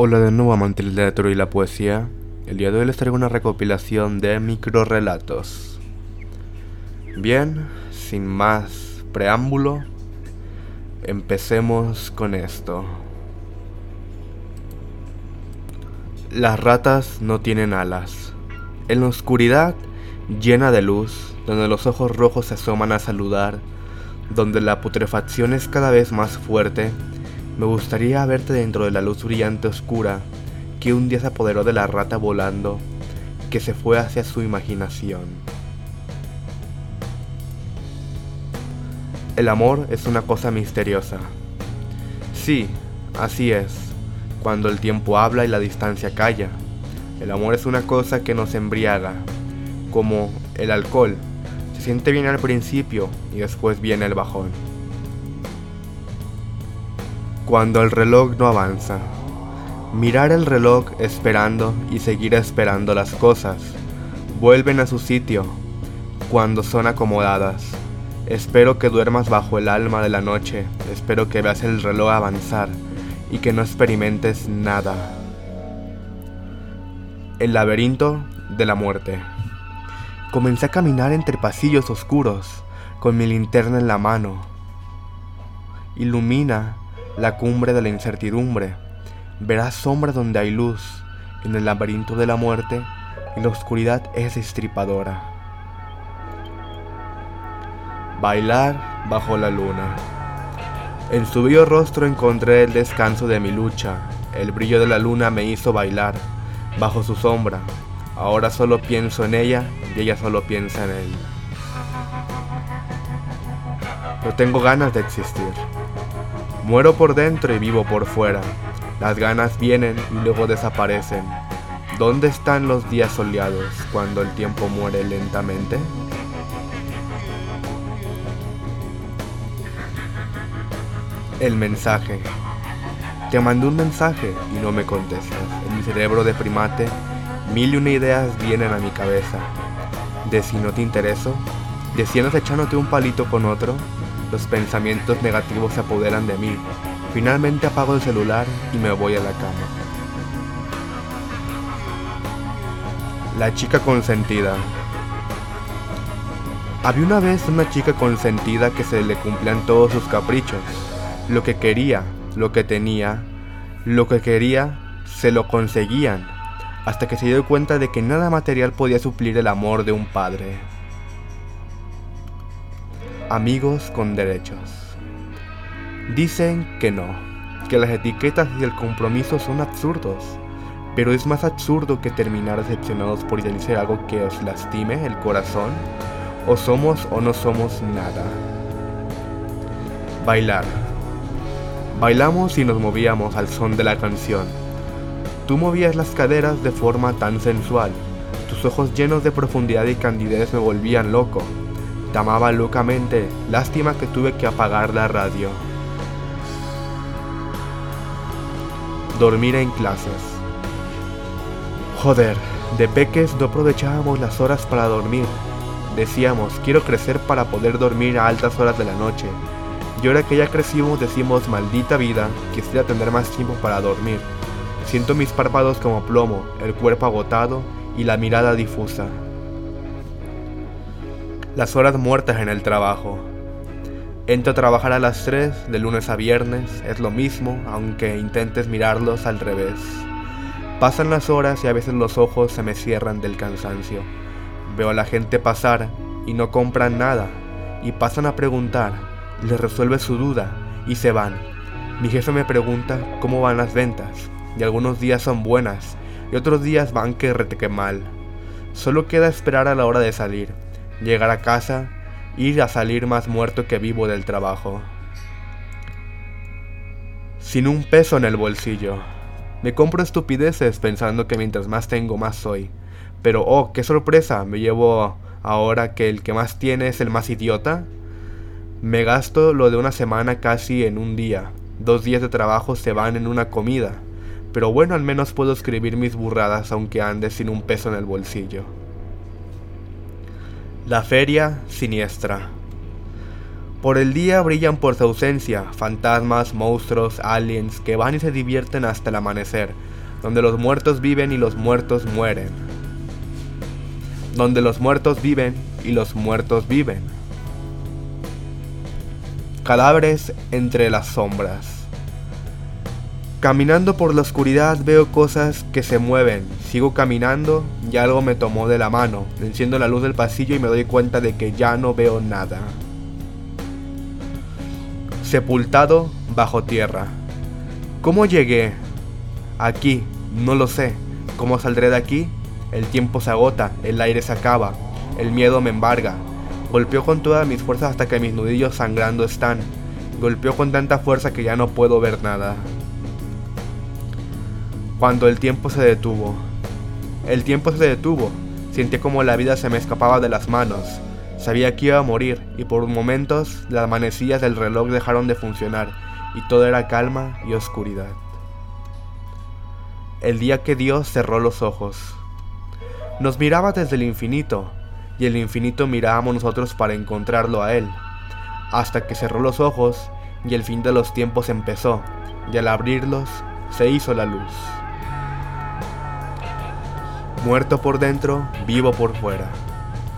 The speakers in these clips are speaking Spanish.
Hola de nuevo amante del teatro y la poesía. El día de hoy les traigo una recopilación de microrelatos. Bien, sin más preámbulo, empecemos con esto. Las ratas no tienen alas. En la oscuridad llena de luz, donde los ojos rojos se asoman a saludar, donde la putrefacción es cada vez más fuerte, me gustaría verte dentro de la luz brillante oscura que un día se apoderó de la rata volando, que se fue hacia su imaginación. El amor es una cosa misteriosa. Sí, así es, cuando el tiempo habla y la distancia calla. El amor es una cosa que nos embriaga, como el alcohol. Se siente bien al principio y después viene el bajón cuando el reloj no avanza. Mirar el reloj esperando y seguir esperando las cosas. Vuelven a su sitio cuando son acomodadas. Espero que duermas bajo el alma de la noche. Espero que veas el reloj avanzar y que no experimentes nada. El laberinto de la muerte. Comencé a caminar entre pasillos oscuros con mi linterna en la mano. Ilumina la cumbre de la incertidumbre. Verás sombra donde hay luz, en el laberinto de la muerte, y la oscuridad es estripadora. Bailar bajo la luna. En su bello rostro encontré el descanso de mi lucha. El brillo de la luna me hizo bailar bajo su sombra. Ahora solo pienso en ella y ella solo piensa en él. No tengo ganas de existir. Muero por dentro y vivo por fuera. Las ganas vienen y luego desaparecen. ¿Dónde están los días soleados cuando el tiempo muere lentamente? El mensaje. Te mandé un mensaje y no me contestas. En mi cerebro de primate, mil y una ideas vienen a mi cabeza. De si no te intereso, de si andas echándote un palito con otro, los pensamientos negativos se apoderan de mí. Finalmente apago el celular y me voy a la cama. La chica consentida. Había una vez una chica consentida que se le cumplían todos sus caprichos. Lo que quería, lo que tenía, lo que quería, se lo conseguían, hasta que se dio cuenta de que nada material podía suplir el amor de un padre amigos con derechos. Dicen que no, que las etiquetas y el compromiso son absurdos, pero es más absurdo que terminar decepcionados por idealizar algo que os lastime el corazón, o somos o no somos nada. Bailar. Bailamos y nos movíamos al son de la canción. Tú movías las caderas de forma tan sensual, tus ojos llenos de profundidad y candidez me volvían loco. Te amaba locamente, lástima que tuve que apagar la radio. Dormir en clases. Joder, de peques no aprovechábamos las horas para dormir. Decíamos, quiero crecer para poder dormir a altas horas de la noche. Y ahora que ya crecimos decimos, maldita vida, quisiera tener más tiempo para dormir. Siento mis párpados como plomo, el cuerpo agotado y la mirada difusa las horas muertas en el trabajo. Entro a trabajar a las 3 de lunes a viernes, es lo mismo, aunque intentes mirarlos al revés. Pasan las horas y a veces los ojos se me cierran del cansancio. Veo a la gente pasar y no compran nada, y pasan a preguntar, les resuelve su duda y se van. Mi jefe me pregunta cómo van las ventas, y algunos días son buenas, y otros días van que reteque mal. Solo queda esperar a la hora de salir llegar a casa, ir a salir más muerto que vivo del trabajo. Sin un peso en el bolsillo. Me compro estupideces pensando que mientras más tengo más soy. Pero oh, qué sorpresa, me llevo ahora que el que más tiene es el más idiota. Me gasto lo de una semana casi en un día. Dos días de trabajo se van en una comida. Pero bueno, al menos puedo escribir mis burradas aunque ande sin un peso en el bolsillo. La feria siniestra. Por el día brillan por su ausencia fantasmas, monstruos, aliens que van y se divierten hasta el amanecer, donde los muertos viven y los muertos mueren. Donde los muertos viven y los muertos viven. Cadáveres entre las sombras. Caminando por la oscuridad veo cosas que se mueven. Sigo caminando y algo me tomó de la mano. Enciendo la luz del pasillo y me doy cuenta de que ya no veo nada. Sepultado bajo tierra. ¿Cómo llegué? Aquí, no lo sé. ¿Cómo saldré de aquí? El tiempo se agota, el aire se acaba, el miedo me embarga. Golpeo con todas mis fuerzas hasta que mis nudillos sangrando están. Golpeo con tanta fuerza que ya no puedo ver nada. Cuando el tiempo se detuvo. El tiempo se detuvo. Sentí como la vida se me escapaba de las manos. Sabía que iba a morir y por momentos las manecillas del reloj dejaron de funcionar y todo era calma y oscuridad. El día que Dios cerró los ojos. Nos miraba desde el infinito y el infinito mirábamos nosotros para encontrarlo a Él. Hasta que cerró los ojos y el fin de los tiempos empezó y al abrirlos se hizo la luz. Muerto por dentro, vivo por fuera.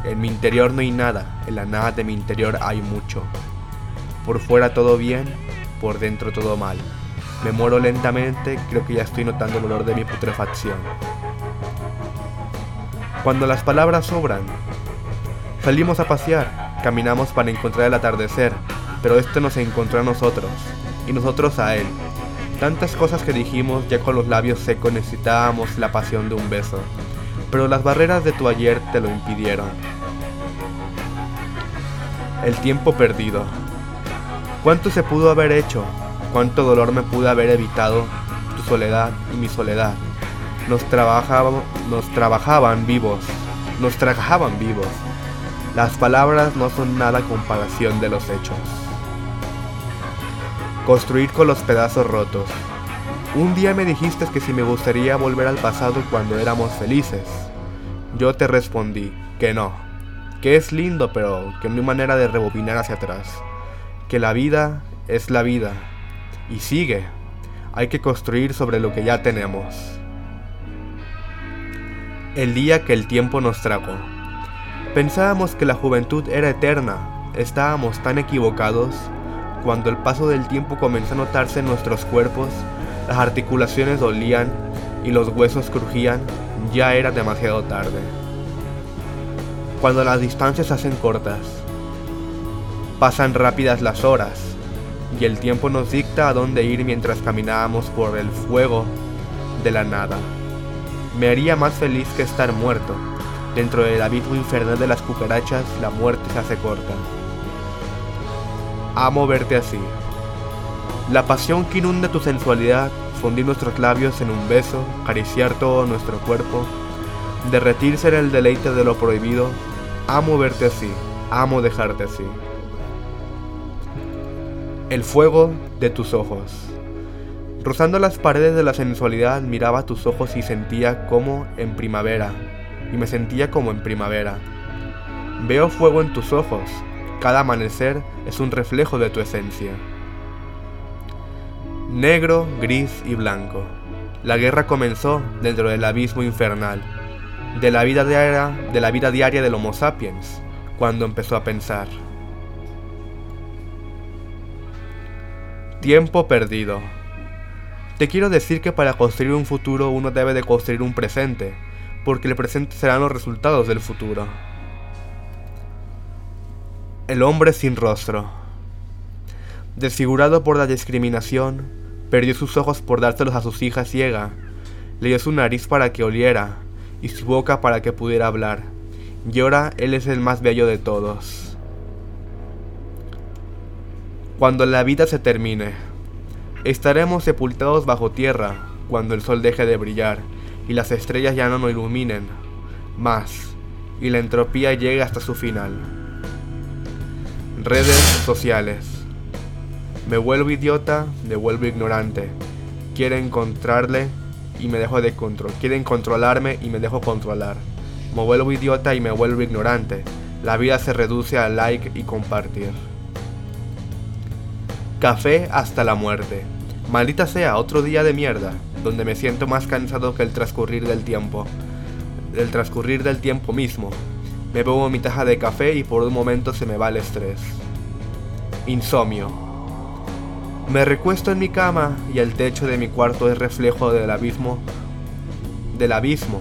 En mi interior no hay nada, en la nada de mi interior hay mucho. Por fuera todo bien, por dentro todo mal. Me muero lentamente, creo que ya estoy notando el olor de mi putrefacción. Cuando las palabras sobran, salimos a pasear, caminamos para encontrar el atardecer, pero este nos encontró a nosotros, y nosotros a él. Tantas cosas que dijimos ya con los labios secos necesitábamos la pasión de un beso pero las barreras de tu ayer te lo impidieron. El tiempo perdido. ¿Cuánto se pudo haber hecho? ¿Cuánto dolor me pudo haber evitado tu soledad y mi soledad? Nos, trabajaban, nos trabajaban vivos, nos trabajaban vivos. Las palabras no son nada comparación de los hechos. Construir con los pedazos rotos. Un día me dijiste que si me gustaría volver al pasado cuando éramos felices. Yo te respondí que no, que es lindo pero que no hay manera de rebobinar hacia atrás, que la vida es la vida y sigue, hay que construir sobre lo que ya tenemos. El día que el tiempo nos trajo. Pensábamos que la juventud era eterna, estábamos tan equivocados. Cuando el paso del tiempo comenzó a notarse en nuestros cuerpos, las articulaciones dolían y los huesos crujían, ya era demasiado tarde. Cuando las distancias se hacen cortas, pasan rápidas las horas y el tiempo nos dicta a dónde ir mientras caminábamos por el fuego de la nada. Me haría más feliz que estar muerto. Dentro del abismo infernal de las cucarachas, la muerte se hace corta. Amo verte así, la pasión que inunda tu sensualidad, fundir nuestros labios en un beso, acariciar todo nuestro cuerpo, derretirse en el deleite de lo prohibido, amo verte así, amo dejarte así. El fuego de tus ojos. Rozando las paredes de la sensualidad miraba tus ojos y sentía como en primavera, y me sentía como en primavera. Veo fuego en tus ojos, cada amanecer es un reflejo de tu esencia negro, gris y blanco. La guerra comenzó dentro del abismo infernal, de la vida diaria, de del Homo sapiens, cuando empezó a pensar. Tiempo perdido. Te quiero decir que para construir un futuro uno debe de construir un presente, porque el presente serán los resultados del futuro. El hombre sin rostro. Desfigurado por la discriminación, Perdió sus ojos por dárselos a sus hijas ciega. Le dio su nariz para que oliera y su boca para que pudiera hablar. Y ahora él es el más bello de todos. Cuando la vida se termine, estaremos sepultados bajo tierra cuando el sol deje de brillar y las estrellas ya no nos iluminen más y la entropía llegue hasta su final. Redes sociales. Me vuelvo idiota, me vuelvo ignorante. Quieren encontrarle y me dejo de control. Quieren controlarme y me dejo controlar. Me vuelvo idiota y me vuelvo ignorante. La vida se reduce a like y compartir. Café hasta la muerte. Maldita sea, otro día de mierda. donde me siento más cansado que el transcurrir del tiempo. El transcurrir del tiempo mismo. Me bebo mi taja de café y por un momento se me va el estrés. Insomnio. Me recuesto en mi cama y el techo de mi cuarto es reflejo del abismo. Del abismo.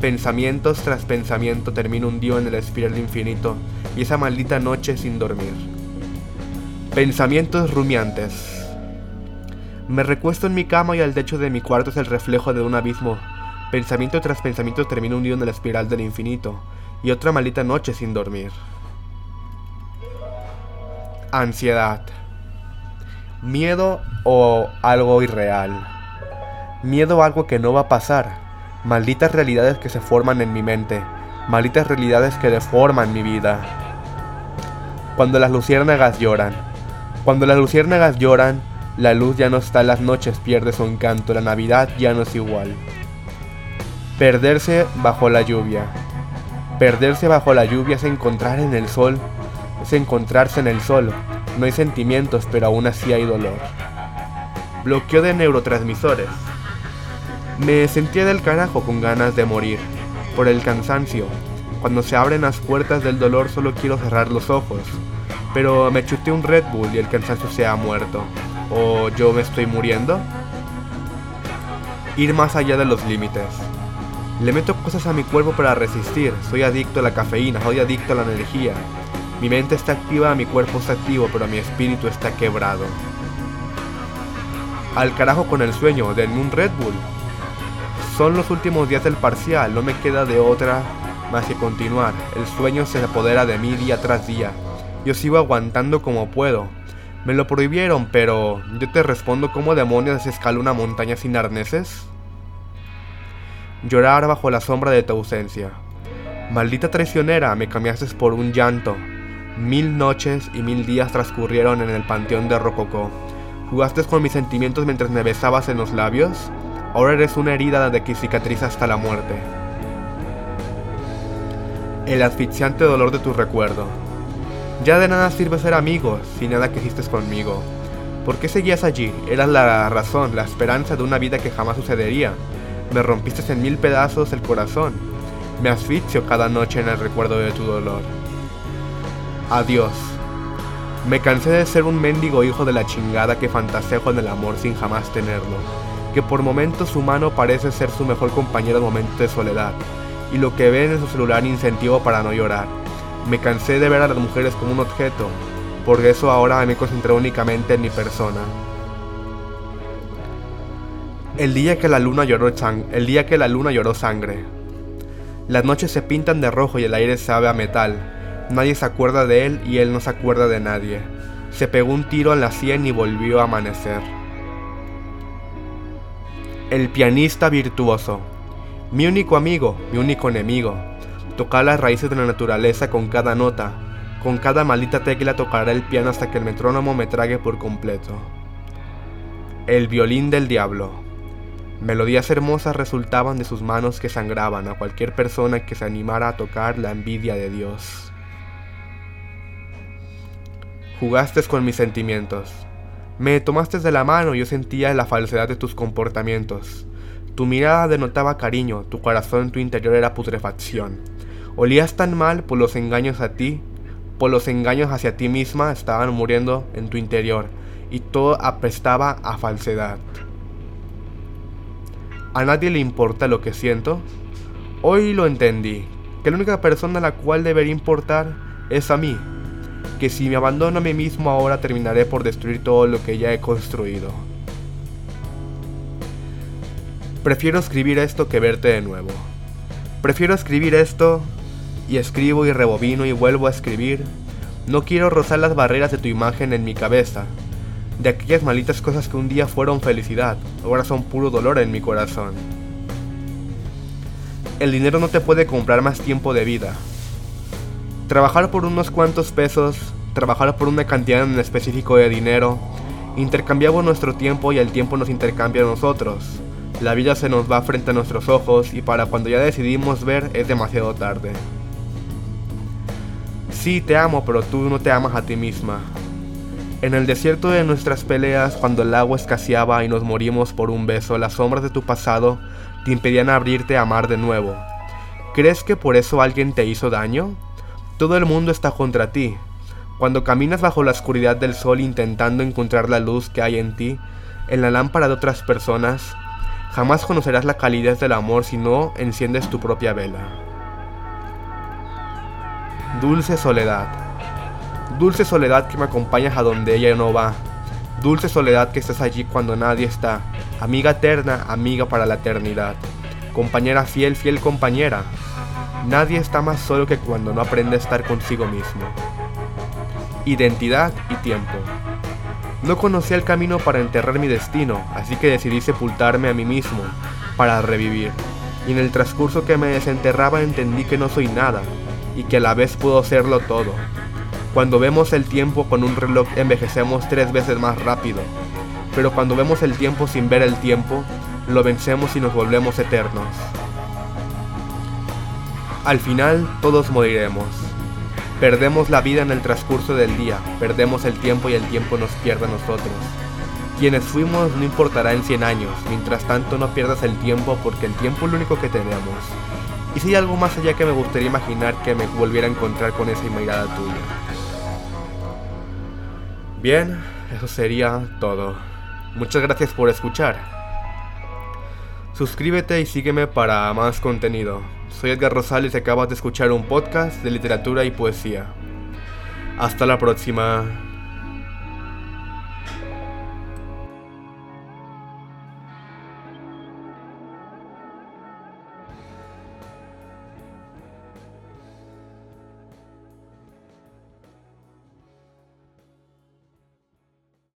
Pensamientos tras pensamiento termino hundido en el espiral infinito y esa maldita noche sin dormir. Pensamientos rumiantes. Me recuesto en mi cama y el techo de mi cuarto es el reflejo de un abismo. Pensamiento tras pensamiento termino hundido en la espiral del infinito y otra maldita noche sin dormir. Ansiedad. Miedo o algo irreal. Miedo a algo que no va a pasar. Malditas realidades que se forman en mi mente. Malditas realidades que deforman mi vida. Cuando las luciérnagas lloran. Cuando las luciérnagas lloran, la luz ya no está las noches, pierde su encanto, la Navidad ya no es igual. Perderse bajo la lluvia. Perderse bajo la lluvia es encontrar en el sol, es encontrarse en el sol, no hay sentimientos, pero aún así hay dolor. Bloqueo de neurotransmisores. Me sentía del carajo con ganas de morir, por el cansancio. Cuando se abren las puertas del dolor solo quiero cerrar los ojos. Pero me chuté un Red Bull y el cansancio se ha muerto. ¿O yo me estoy muriendo? Ir más allá de los límites. Le meto cosas a mi cuerpo para resistir. Soy adicto a la cafeína, soy adicto a la energía. Mi mente está activa, mi cuerpo está activo, pero mi espíritu está quebrado. Al carajo con el sueño, denme un Red Bull. Son los últimos días del parcial, no me queda de otra más que continuar. El sueño se apodera de mí día tras día. Yo sigo aguantando como puedo. Me lo prohibieron, pero yo te respondo cómo demonios escala una montaña sin arneses. Llorar bajo la sombra de tu ausencia. Maldita traicionera, me cambiaste por un llanto, Mil noches y mil días transcurrieron en el panteón de Rococó. ¿Jugaste con mis sentimientos mientras me besabas en los labios? Ahora eres una herida de que cicatriza hasta la muerte. El asfixiante dolor de tu recuerdo. Ya de nada sirve ser amigos si nada que hiciste conmigo. ¿Por qué seguías allí? Eras la razón, la esperanza de una vida que jamás sucedería. Me rompiste en mil pedazos el corazón. Me asfixio cada noche en el recuerdo de tu dolor. Adiós. Me cansé de ser un mendigo hijo de la chingada que fantasea con el amor sin jamás tenerlo, que por momentos humano parece ser su mejor compañero en momentos de soledad, y lo que ve en su celular incentivo para no llorar. Me cansé de ver a las mujeres como un objeto, por eso ahora me concentré únicamente en mi persona. El día que la luna lloró el día que la luna lloró sangre. Las noches se pintan de rojo y el aire sabe a metal, Nadie se acuerda de él y él no se acuerda de nadie. Se pegó un tiro en la sien y volvió a amanecer. El pianista virtuoso. Mi único amigo, mi único enemigo. Tocar las raíces de la naturaleza con cada nota. Con cada maldita tecla tocará el piano hasta que el metrónomo me trague por completo. El violín del diablo. Melodías hermosas resultaban de sus manos que sangraban a cualquier persona que se animara a tocar la envidia de Dios. Jugaste con mis sentimientos. Me tomaste de la mano y yo sentía la falsedad de tus comportamientos. Tu mirada denotaba cariño, tu corazón en tu interior era putrefacción. Olías tan mal por los engaños a ti, por los engaños hacia ti misma estaban muriendo en tu interior y todo apestaba a falsedad. ¿A nadie le importa lo que siento? Hoy lo entendí, que la única persona a la cual debería importar es a mí, que si me abandono a mí mismo ahora terminaré por destruir todo lo que ya he construido. Prefiero escribir esto que verte de nuevo. Prefiero escribir esto y escribo y rebobino y vuelvo a escribir. No quiero rozar las barreras de tu imagen en mi cabeza, de aquellas malitas cosas que un día fueron felicidad, ahora son puro dolor en mi corazón. El dinero no te puede comprar más tiempo de vida, Trabajar por unos cuantos pesos, trabajar por una cantidad en específico de dinero, intercambiamos nuestro tiempo y el tiempo nos intercambia a nosotros. La vida se nos va frente a nuestros ojos y para cuando ya decidimos ver es demasiado tarde. Sí, te amo, pero tú no te amas a ti misma. En el desierto de nuestras peleas, cuando el agua escaseaba y nos morimos por un beso, las sombras de tu pasado te impedían abrirte a amar de nuevo. ¿Crees que por eso alguien te hizo daño? Todo el mundo está contra ti. Cuando caminas bajo la oscuridad del sol intentando encontrar la luz que hay en ti, en la lámpara de otras personas, jamás conocerás la calidez del amor si no enciendes tu propia vela. Dulce soledad. Dulce soledad que me acompañas a donde ella no va. Dulce soledad que estás allí cuando nadie está. Amiga eterna, amiga para la eternidad. Compañera fiel, fiel compañera. Nadie está más solo que cuando no aprende a estar consigo mismo. Identidad y tiempo. No conocía el camino para enterrar mi destino, así que decidí sepultarme a mí mismo, para revivir. Y en el transcurso que me desenterraba entendí que no soy nada, y que a la vez puedo serlo todo. Cuando vemos el tiempo con un reloj envejecemos tres veces más rápido, pero cuando vemos el tiempo sin ver el tiempo, lo vencemos y nos volvemos eternos. Al final todos moriremos. Perdemos la vida en el transcurso del día, perdemos el tiempo y el tiempo nos pierde a nosotros. Quienes fuimos no importará en 100 años, mientras tanto no pierdas el tiempo porque el tiempo es lo único que tenemos. Y si hay algo más allá que me gustaría imaginar que me volviera a encontrar con esa mirada tuya. Bien, eso sería todo. Muchas gracias por escuchar. Suscríbete y sígueme para más contenido. Soy Edgar Rosales y acabas de escuchar un podcast de literatura y poesía. Hasta la próxima.